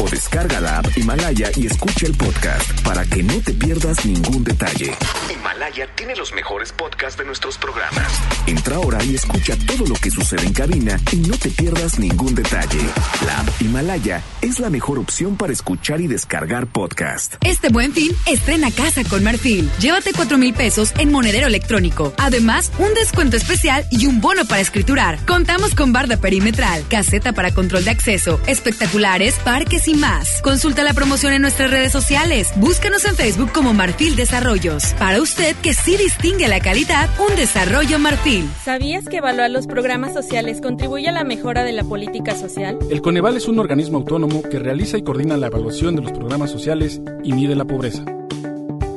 o descarga la app Himalaya y escucha el podcast para que no te pierdas ningún detalle. Himalaya tiene los mejores podcasts de nuestros programas. Entra ahora y escucha todo lo que sucede en cabina y no te pierdas ningún detalle. La app Himalaya es la mejor opción para escuchar y descargar podcast. Este buen fin, estrena casa con Marfil. Llévate 4 mil pesos en monedero electrónico. Además, un descuento especial y un bono para escriturar. Contamos con barda perimetral, caseta para control de acceso, espectaculares, parques y más. Consulta la promoción en nuestras redes sociales. Búscanos en Facebook como Marfil Desarrollos. Para usted que sí distingue la calidad, un desarrollo Marfil. ¿Sabías que evaluar los programas sociales contribuye a la mejora de la política social? El Coneval es un organismo autónomo que realiza y coordina la evaluación de los programas sociales y mide la pobreza.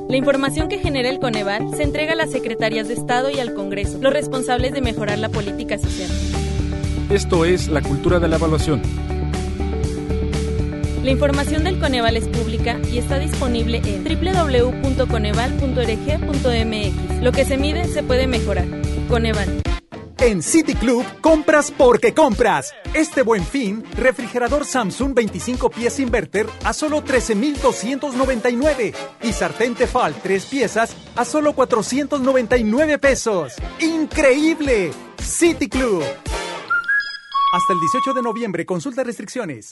La información que genera el Coneval se entrega a las secretarias de Estado y al Congreso, los responsables de mejorar la política social. Esto es la cultura de la evaluación. La información del Coneval es pública y está disponible en www.coneval.org.mx. Lo que se mide se puede mejorar. Coneval. En City Club, compras porque compras. Este buen fin, refrigerador Samsung 25 pies inverter a solo 13,299 y sartén Tefal 3 piezas a solo 499 pesos. ¡Increíble! City Club. Hasta el 18 de noviembre, consulta restricciones.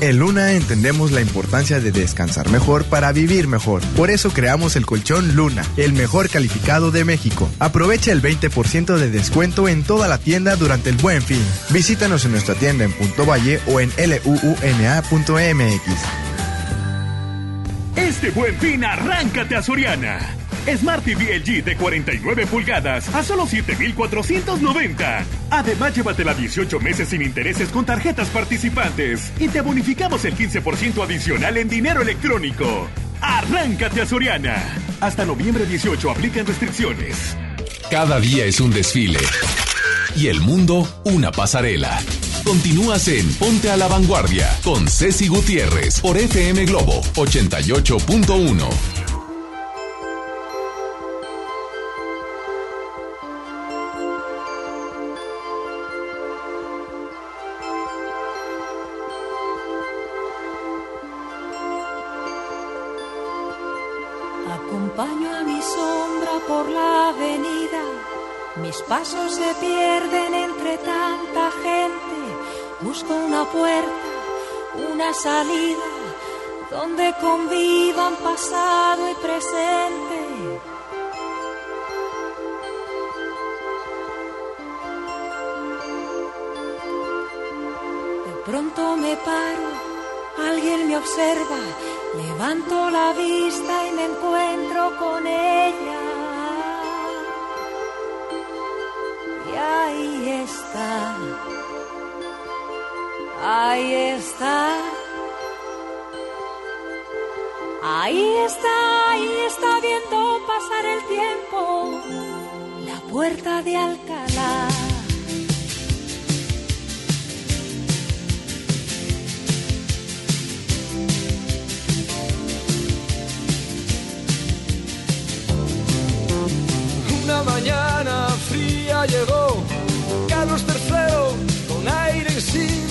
En Luna entendemos la importancia de descansar mejor para vivir mejor. Por eso creamos el colchón Luna, el mejor calificado de México. Aprovecha el 20% de descuento en toda la tienda durante el buen fin. Visítanos en nuestra tienda en Punto Valle o en luuna.mx. Este buen fin, arráncate a Soriana. Smart TV LG de 49 pulgadas a solo 7,490. Además, llévatela 18 meses sin intereses con tarjetas participantes y te bonificamos el 15% adicional en dinero electrónico. Arráncate a Soriana. Hasta noviembre 18 aplican restricciones. Cada día es un desfile. Y el mundo una pasarela. Continúas en Ponte a la Vanguardia con Ceci Gutiérrez por FM Globo 88.1. salida donde convivan pasado y presente. De pronto me paro, alguien me observa, levanto la vista y me encuentro con ella. Y ahí está Ahí está. Ahí está, ahí está viendo pasar el tiempo la puerta de Alcalá. Una mañana fría llegó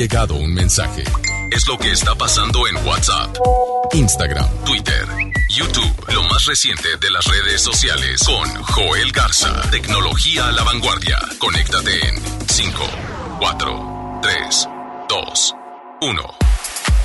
llegado un mensaje. Es lo que está pasando en WhatsApp, Instagram, Twitter, YouTube. Lo más reciente de las redes sociales con Joel Garza. Tecnología a la vanguardia. Conéctate en 5, 4, 3, 2, 1.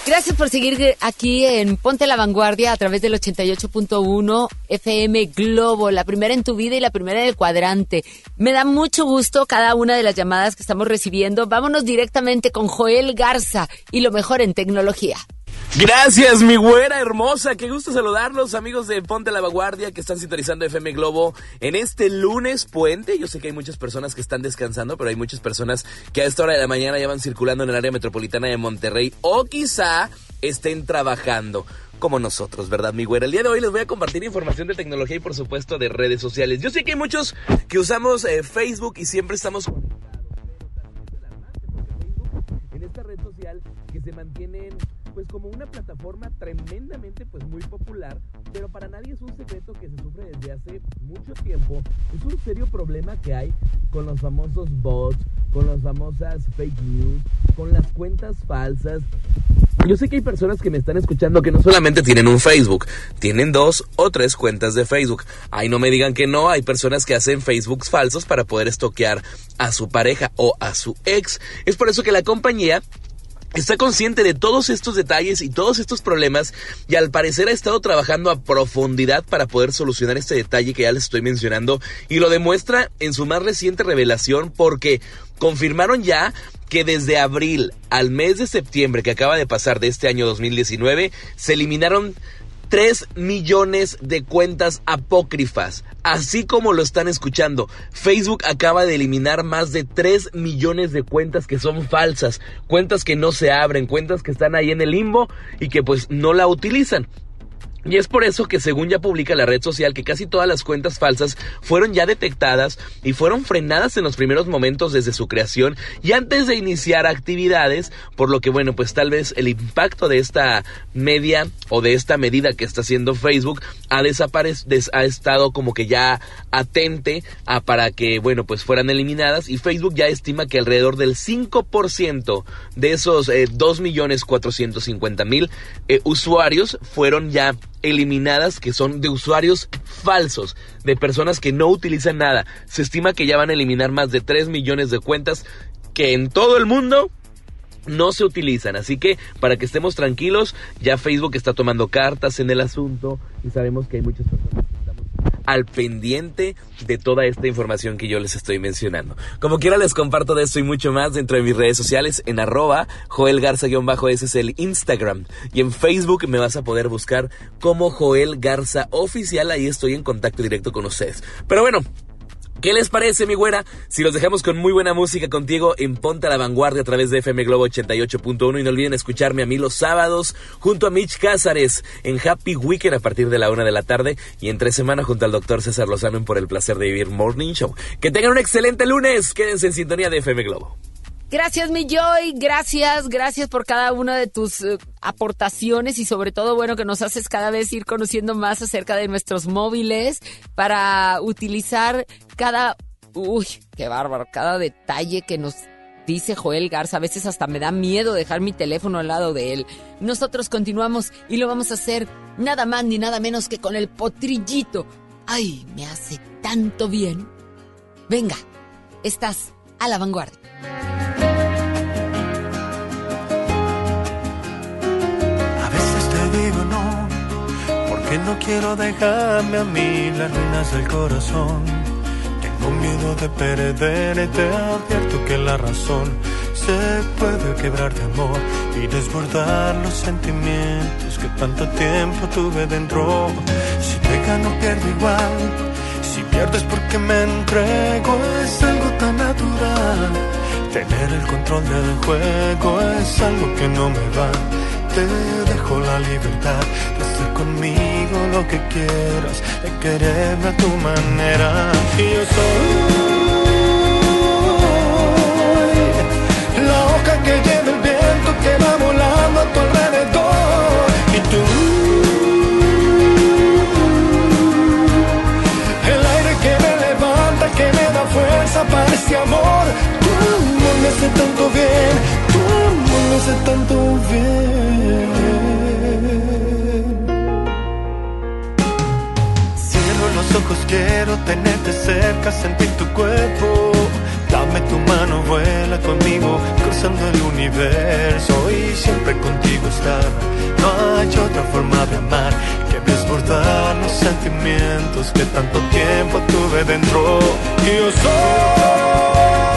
Gracias por seguir aquí en Ponte la Vanguardia a través del 88.1 FM Globo, la primera en tu vida y la primera en el cuadrante. Me da mucho gusto cada una de las llamadas que estamos recibiendo. Vámonos directamente con Joel Garza y lo mejor en tecnología. Gracias, mi güera hermosa. Qué gusto saludarlos, amigos de Ponte la Vanguardia que están sintonizando FM Globo en este lunes puente. Yo sé que hay muchas personas que están descansando, pero hay muchas personas que a esta hora de la mañana ya van circulando en el área metropolitana de Monterrey o quizá estén trabajando. Como nosotros, ¿verdad, mi güera? El día de hoy les voy a compartir información de tecnología y, por supuesto, de redes sociales. Yo sé que hay muchos que usamos eh, Facebook y siempre estamos en esta red social que se pues como una plataforma tremendamente pues muy popular, pero para nadie es un secreto que se sufre desde hace mucho tiempo. Es un serio problema que hay con los famosos bots, con las famosas fake news, con las cuentas falsas. Yo sé que hay personas que me están escuchando que no solamente tienen un Facebook, tienen dos o tres cuentas de Facebook. Ay, no me digan que no, hay personas que hacen Facebooks falsos para poder estoquear a su pareja o a su ex. Es por eso que la compañía está consciente de todos estos detalles y todos estos problemas y al parecer ha estado trabajando a profundidad para poder solucionar este detalle que ya les estoy mencionando y lo demuestra en su más reciente revelación porque confirmaron ya que desde abril al mes de septiembre que acaba de pasar de este año 2019 se eliminaron 3 millones de cuentas apócrifas. Así como lo están escuchando, Facebook acaba de eliminar más de 3 millones de cuentas que son falsas, cuentas que no se abren, cuentas que están ahí en el limbo y que pues no la utilizan. Y es por eso que según ya publica la red social que casi todas las cuentas falsas fueron ya detectadas y fueron frenadas en los primeros momentos desde su creación y antes de iniciar actividades, por lo que bueno, pues tal vez el impacto de esta media o de esta medida que está haciendo Facebook ha desaparecido, ha estado como que ya atente a para que bueno, pues fueran eliminadas y Facebook ya estima que alrededor del 5% de esos eh, 2.450.000 eh, usuarios fueron ya eliminadas que son de usuarios falsos, de personas que no utilizan nada. Se estima que ya van a eliminar más de 3 millones de cuentas que en todo el mundo no se utilizan. Así que para que estemos tranquilos, ya Facebook está tomando cartas en el asunto y sabemos que hay muchas personas al pendiente de toda esta información que yo les estoy mencionando. Como quiera les comparto de esto y mucho más dentro de mis redes sociales en arroba Joel Garza-bajo, es el Instagram. Y en Facebook me vas a poder buscar como Joel Garza Oficial, ahí estoy en contacto directo con ustedes. Pero bueno, ¿Qué les parece, mi güera? Si los dejamos con muy buena música contigo en Ponte a la Vanguardia a través de FM Globo 88.1 y no olviden escucharme a mí los sábados junto a Mitch Cázares en Happy Weekend a partir de la una de la tarde y entre semana junto al doctor César Lozano en Por el Placer de Vivir Morning Show. Que tengan un excelente lunes. Quédense en sintonía de FM Globo. Gracias, mi Joy. Gracias, gracias por cada una de tus eh, aportaciones y sobre todo, bueno, que nos haces cada vez ir conociendo más acerca de nuestros móviles para utilizar cada, uy, qué bárbaro, cada detalle que nos dice Joel Garza. A veces hasta me da miedo dejar mi teléfono al lado de él. Nosotros continuamos y lo vamos a hacer nada más ni nada menos que con el potrillito. Ay, me hace tanto bien. Venga, estás a la vanguardia. Porque no quiero dejarme a mí las ruinas del corazón. Tengo miedo de perder y te advierto que la razón se puede quebrar de amor y desbordar los sentimientos que tanto tiempo tuve dentro. Si te gano pierdo igual, si pierdes porque me entrego es algo tan natural. Tener el control del juego es algo que no me va. Te dejo la libertad de hacer conmigo lo que quieras, de quererme a tu manera. Y yo soy la hoja que lleva el viento que va volando a tu alrededor. Y tú, el aire que me levanta, que me da fuerza para este amor. Amor me hace tanto bien, hace tanto bien. Cierro los ojos, quiero tenerte cerca, sentir tu cuerpo. Dame tu mano, vuela conmigo, cruzando el universo y siempre contigo estar. No hay otra forma de amar que desbordar los sentimientos que tanto tiempo tuve dentro. Y yo soy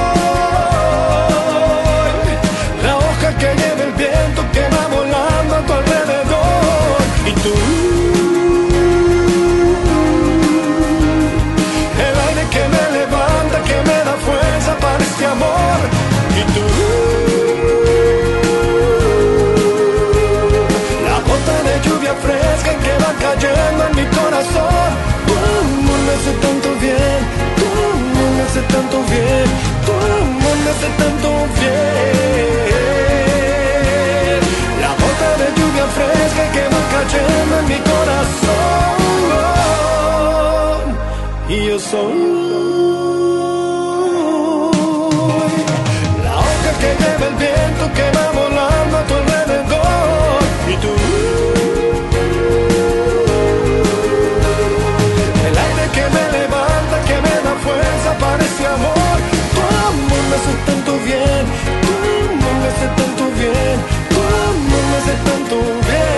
el aire que me levanta, que me da fuerza para este amor. Y tú, la gota de lluvia fresca que va cayendo en mi corazón. Amor me hace tanto bien, amor me hace tanto bien, amor me hace tanto bien. En mi corazón. Y yo soy la hoja que lleva el viento que va volando a tu alrededor. Y tú, el aire que me levanta, que me da fuerza para este amor. Tu amor me hace tanto bien, tu amor me hace tanto bien, tu amor me hace tanto bien.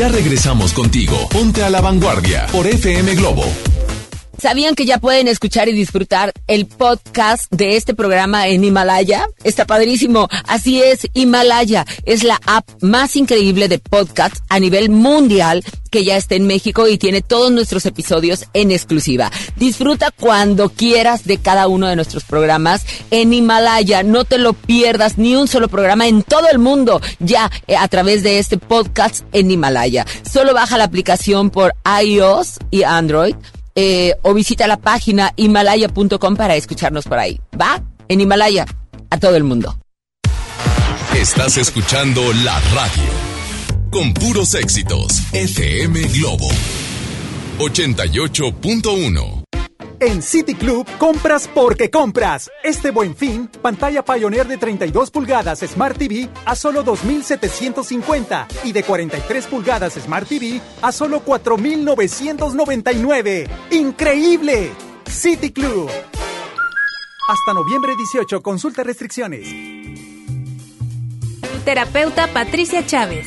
Ya regresamos contigo. Ponte a la vanguardia por FM Globo. ¿Sabían que ya pueden escuchar y disfrutar el podcast de este programa en Himalaya? Está padrísimo. Así es, Himalaya es la app más increíble de podcast a nivel mundial que ya está en México y tiene todos nuestros episodios en exclusiva. Disfruta cuando quieras de cada uno de nuestros programas en Himalaya. No te lo pierdas ni un solo programa en todo el mundo ya eh, a través de este podcast en Himalaya. Solo baja la aplicación por iOS y Android eh, o visita la página himalaya.com para escucharnos por ahí. ¿Va? En Himalaya, a todo el mundo. Estás escuchando la radio. Con puros éxitos. FM Globo 88.1. En City Club, compras porque compras. Este buen fin, pantalla Pioneer de 32 pulgadas Smart TV a solo 2,750 y de 43 pulgadas Smart TV a solo 4,999. ¡Increíble! City Club. Hasta noviembre 18, consulta restricciones. Terapeuta Patricia Chávez.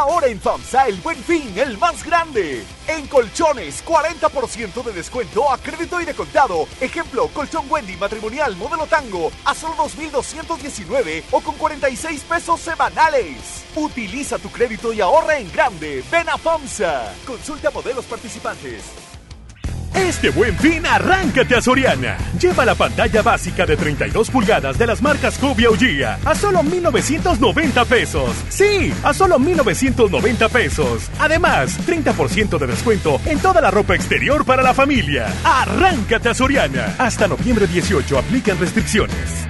Ahora en FAMSA el buen fin, el más grande. En colchones, 40% de descuento a crédito y de contado. Ejemplo, colchón Wendy matrimonial modelo tango a solo 2.219 o con 46 pesos semanales. Utiliza tu crédito y ahorra en grande. Ven a FAMSA. Consulta modelos participantes. Este buen fin, arráncate a Soriana. Lleva la pantalla básica de 32 pulgadas de las marcas Cobia o a solo 1,990 pesos. Sí, a solo 1,990 pesos. Además, 30% de descuento en toda la ropa exterior para la familia. Arráncate a Soriana. Hasta noviembre 18 aplican restricciones.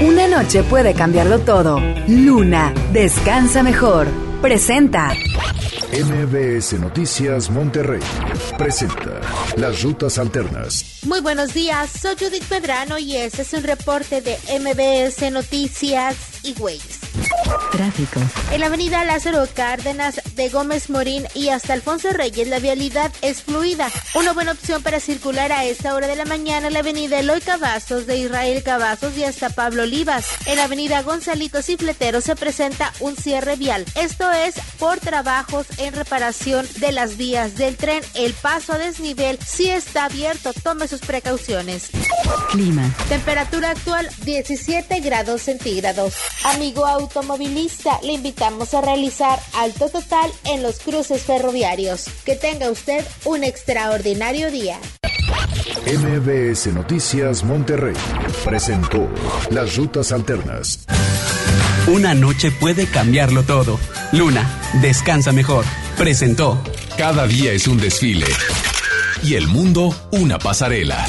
Una noche puede cambiarlo todo. Luna, descansa mejor. Presenta. MBS Noticias Monterrey presenta Las Rutas Alternas. Muy buenos días, soy Judith Medrano y este es un reporte de MBS Noticias y Ways. Tráfico. En la avenida Lázaro Cárdenas de Gómez Morín y hasta Alfonso Reyes la vialidad es fluida. Una buena opción para circular a esta hora de la mañana en la avenida Eloy Cavazos de Israel Cavazos y hasta Pablo Olivas. En la avenida Gonzalitos y Fletero se presenta un cierre vial. Esto es por trabajos en reparación de las vías del tren. El paso a desnivel sí está abierto. Tome sus precauciones. Clima. Temperatura actual 17 grados centígrados. Amigo automovilista, le invitamos a realizar alto total en los cruces ferroviarios. Que tenga usted un extraordinario día. MBS Noticias Monterrey presentó Las Rutas Alternas. Una noche puede cambiarlo todo. Luna, descansa mejor. Presentó. Cada día es un desfile. Y el mundo una pasarela.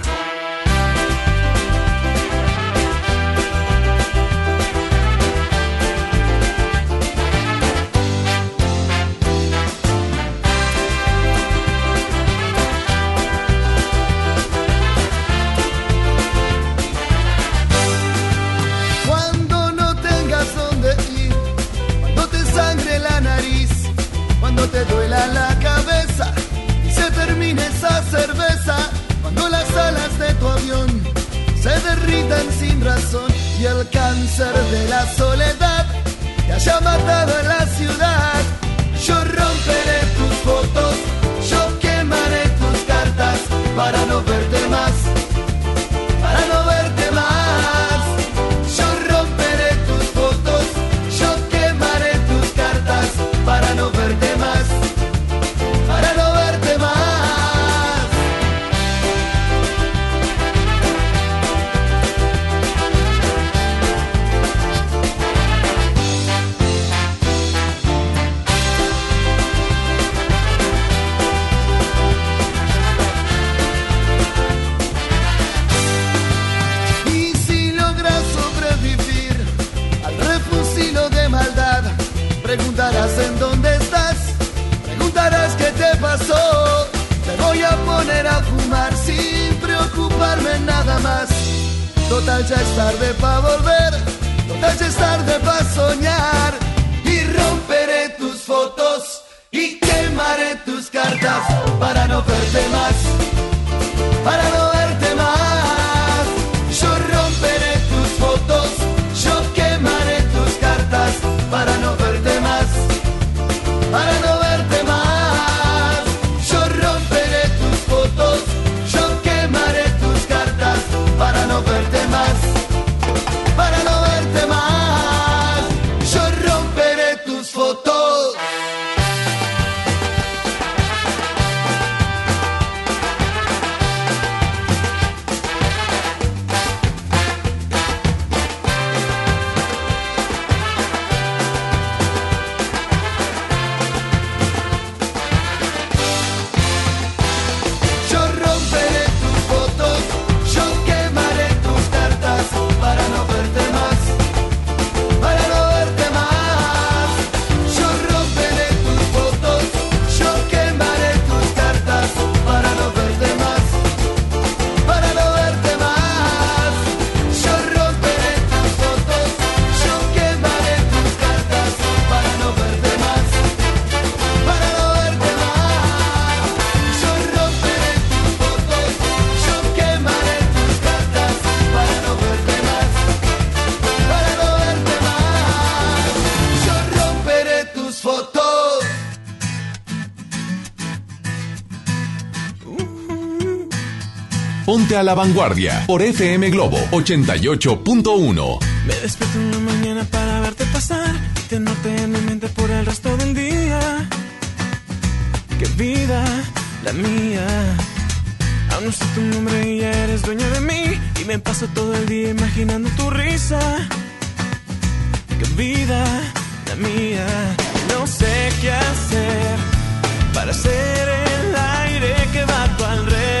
Ponte a la vanguardia por FM Globo 88.1. Me despierto en la mañana para verte pasar y tenerte en mi mente por el resto del día. Qué vida la mía. Aún no sé tu nombre y ya eres dueña de mí. Y me paso todo el día imaginando tu risa. Qué vida la mía. No sé qué hacer para ser el aire que va a tu alrededor.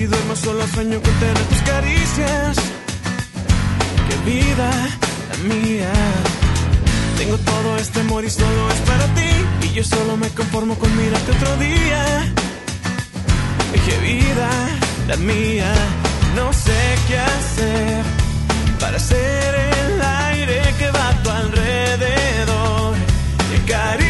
si duermo solo sueño con tener tus caricias. Qué vida la mía. Tengo todo este amor y solo es para ti. Y yo solo me conformo con mirarte otro día. Qué vida la mía. No sé qué hacer para ser el aire que va a tu alrededor. Y.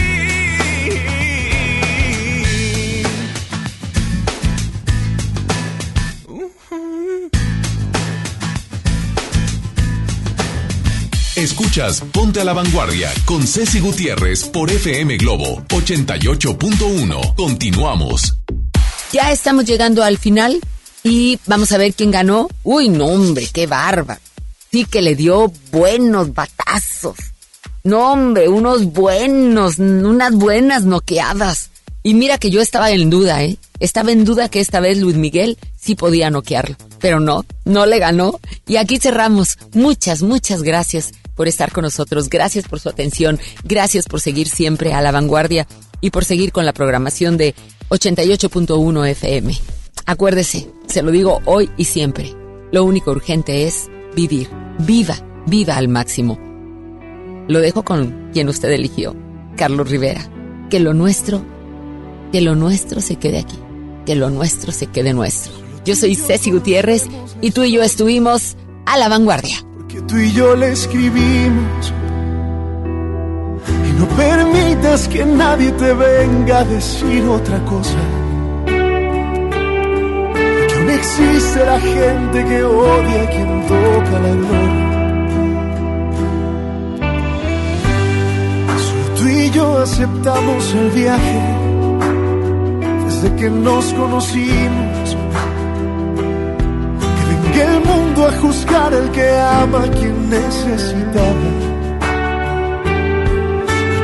Escuchas Ponte a la Vanguardia con Ceci Gutiérrez por FM Globo 88.1. Continuamos. Ya estamos llegando al final y vamos a ver quién ganó. Uy, no, hombre, qué barba. Sí que le dio buenos batazos. No, hombre, unos buenos, unas buenas noqueadas. Y mira que yo estaba en duda, ¿eh? Estaba en duda que esta vez Luis Miguel sí podía noquearlo. Pero no, no le ganó. Y aquí cerramos. Muchas, muchas gracias por estar con nosotros. Gracias por su atención. Gracias por seguir siempre a la vanguardia y por seguir con la programación de 88.1 FM. Acuérdese, se lo digo hoy y siempre. Lo único urgente es vivir. Viva, viva al máximo. Lo dejo con quien usted eligió, Carlos Rivera. Que lo nuestro, que lo nuestro se quede aquí. Que lo nuestro se quede nuestro. Yo soy Ceci Gutiérrez y tú y yo estuvimos a la vanguardia. que tú y yo le escribimos. Y no permitas que nadie te venga a decir otra cosa. Que aún existe la gente que odia a quien toca la gloria. Solo tú y yo aceptamos el viaje desde que nos conocimos. Que venga el mundo a juzgar el que ama a quien necesitaba.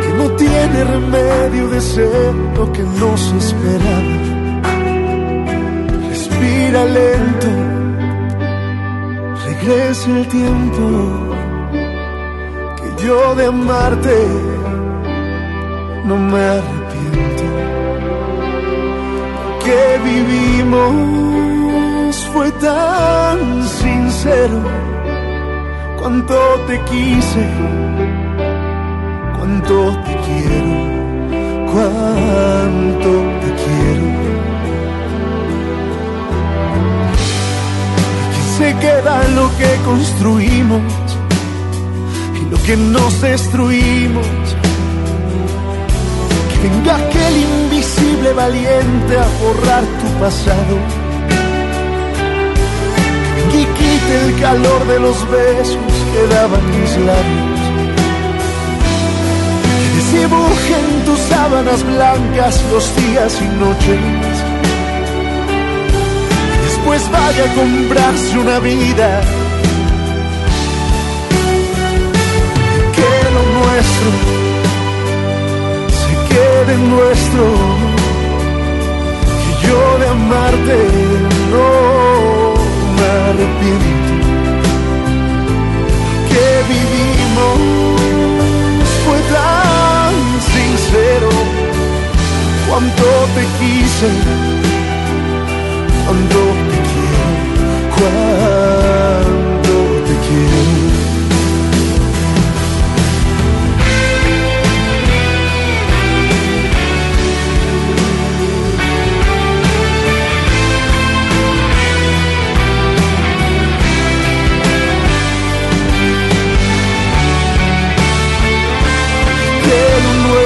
Que no tiene remedio de ser lo que nos esperaba. Respira lento, regresa el tiempo que yo de amarte no me arrepiento. Que vivimos fue tan sincero. Cuánto te quise, cuánto te quiero, cuánto te quiero. Que se queda lo que construimos y lo que nos destruimos. Que venga aquel valiente a borrar tu pasado. Que quite el calor de los besos que daban tus labios. Desdibuje en tus sábanas blancas los días y noches. Después vaya a comprarse una vida. Que lo nuestro se quede nuestro. Yo de amarte no me arrepiento. Que vivimos fue tan sincero. Cuánto te quise, cuánto te quiero, cuánto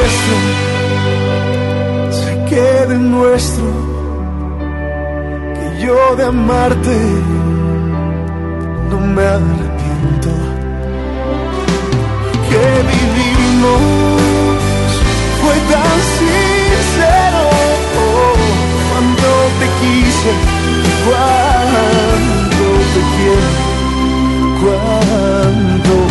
nuestro se quede nuestro, que yo de amarte no me arrepiento, que vivimos fue tan sincero, cuando te quise, cuando te quiero, cuando